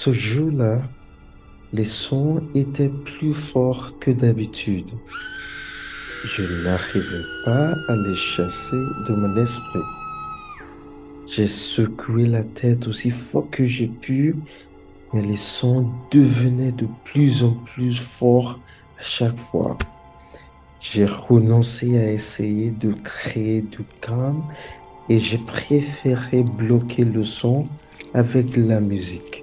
Ce jour-là, les sons étaient plus forts que d'habitude. Je n'arrivais pas à les chasser de mon esprit. J'ai secoué la tête aussi fort que j'ai pu, mais les sons devenaient de plus en plus forts à chaque fois. J'ai renoncé à essayer de créer du calme et j'ai préféré bloquer le son avec la musique.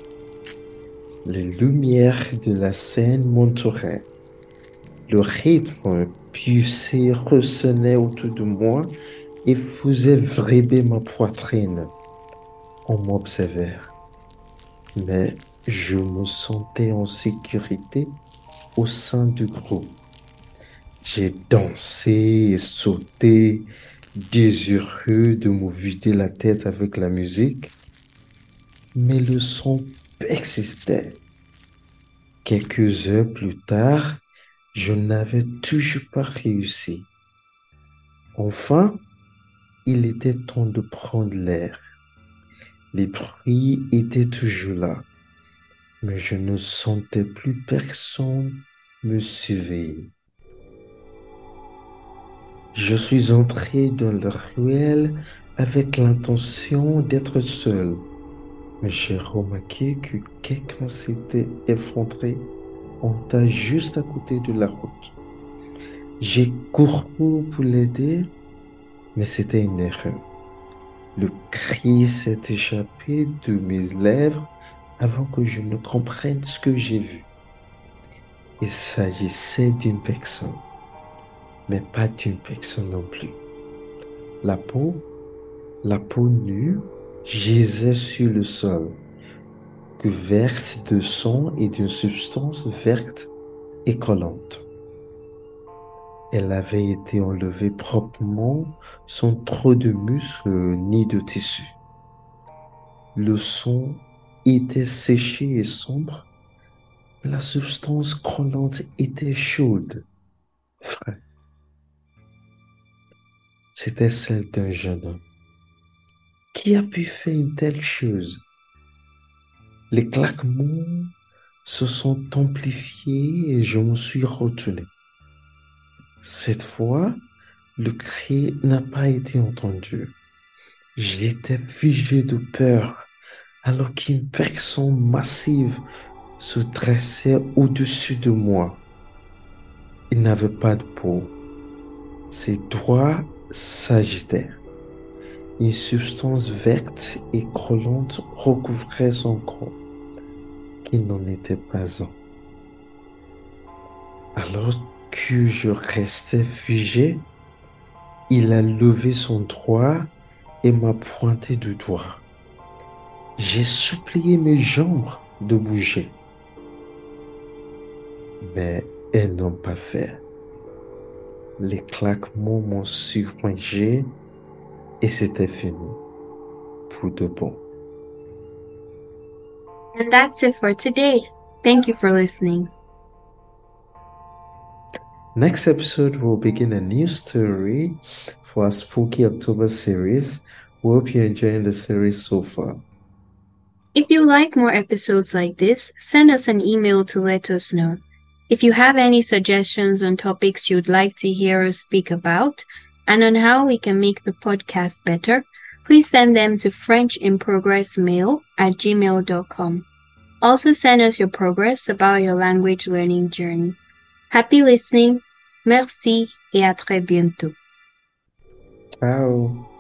Les lumières de la scène m'entouraient. Le rythme puissé ressonnait autour de moi et faisait vibrer ma poitrine. On m'observait, mais je me sentais en sécurité au sein du groupe. J'ai dansé et sauté, désireux de me vider la tête avec la musique, mais le son persistait. Quelques heures plus tard, je n'avais toujours pas réussi. Enfin, il était temps de prendre l'air. Les bruits étaient toujours là, mais je ne sentais plus personne me surveiller. Je suis entré dans le ruelle avec l'intention d'être seul, j'ai remarqué que quelqu'un s'était effondré en tas juste à côté de la route. J'ai couru pour l'aider, mais c'était une erreur. Le cri s'est échappé de mes lèvres avant que je ne comprenne ce que j'ai vu. Il s'agissait d'une personne, mais pas d'une personne non plus. La peau, la peau nue, gisait sur le sol couverte de sang et d'une substance verte et collante. Elle avait été enlevée proprement sans trop de muscles ni de tissu. Le sang était séché et sombre, mais la substance collante était chaude, frais. C'était celle d'un jeune homme. Qui a pu faire une telle chose? Les claquements se sont amplifiés et je me suis retenu. Cette fois, le cri n'a pas été entendu. J'étais figé de peur alors qu'une personne massive se dressait au-dessus de moi. Il n'avait pas de peau. Ses doigts s'agitaient. Une substance verte et collante recouvrait son corps, qui n'en était pas un. Alors que je restais figé, il a levé son doigt et m'a pointé du doigt. J'ai supplié mes jambes de bouger, mais elles n'ont pas fait. Les claquements m'ont submergé et c'était fini pour de bon. And that's it for today. Thank you for listening. Next episode, we'll begin a new story for our Spooky October series. We hope you're enjoying the series so far. If you like more episodes like this, send us an email to let us know. If you have any suggestions on topics you'd like to hear us speak about, and on how we can make the podcast better, please send them to FrenchInProgressMail at gmail.com. Also send us your progress about your language learning journey. Happy listening, merci et à très bientôt. Ciao.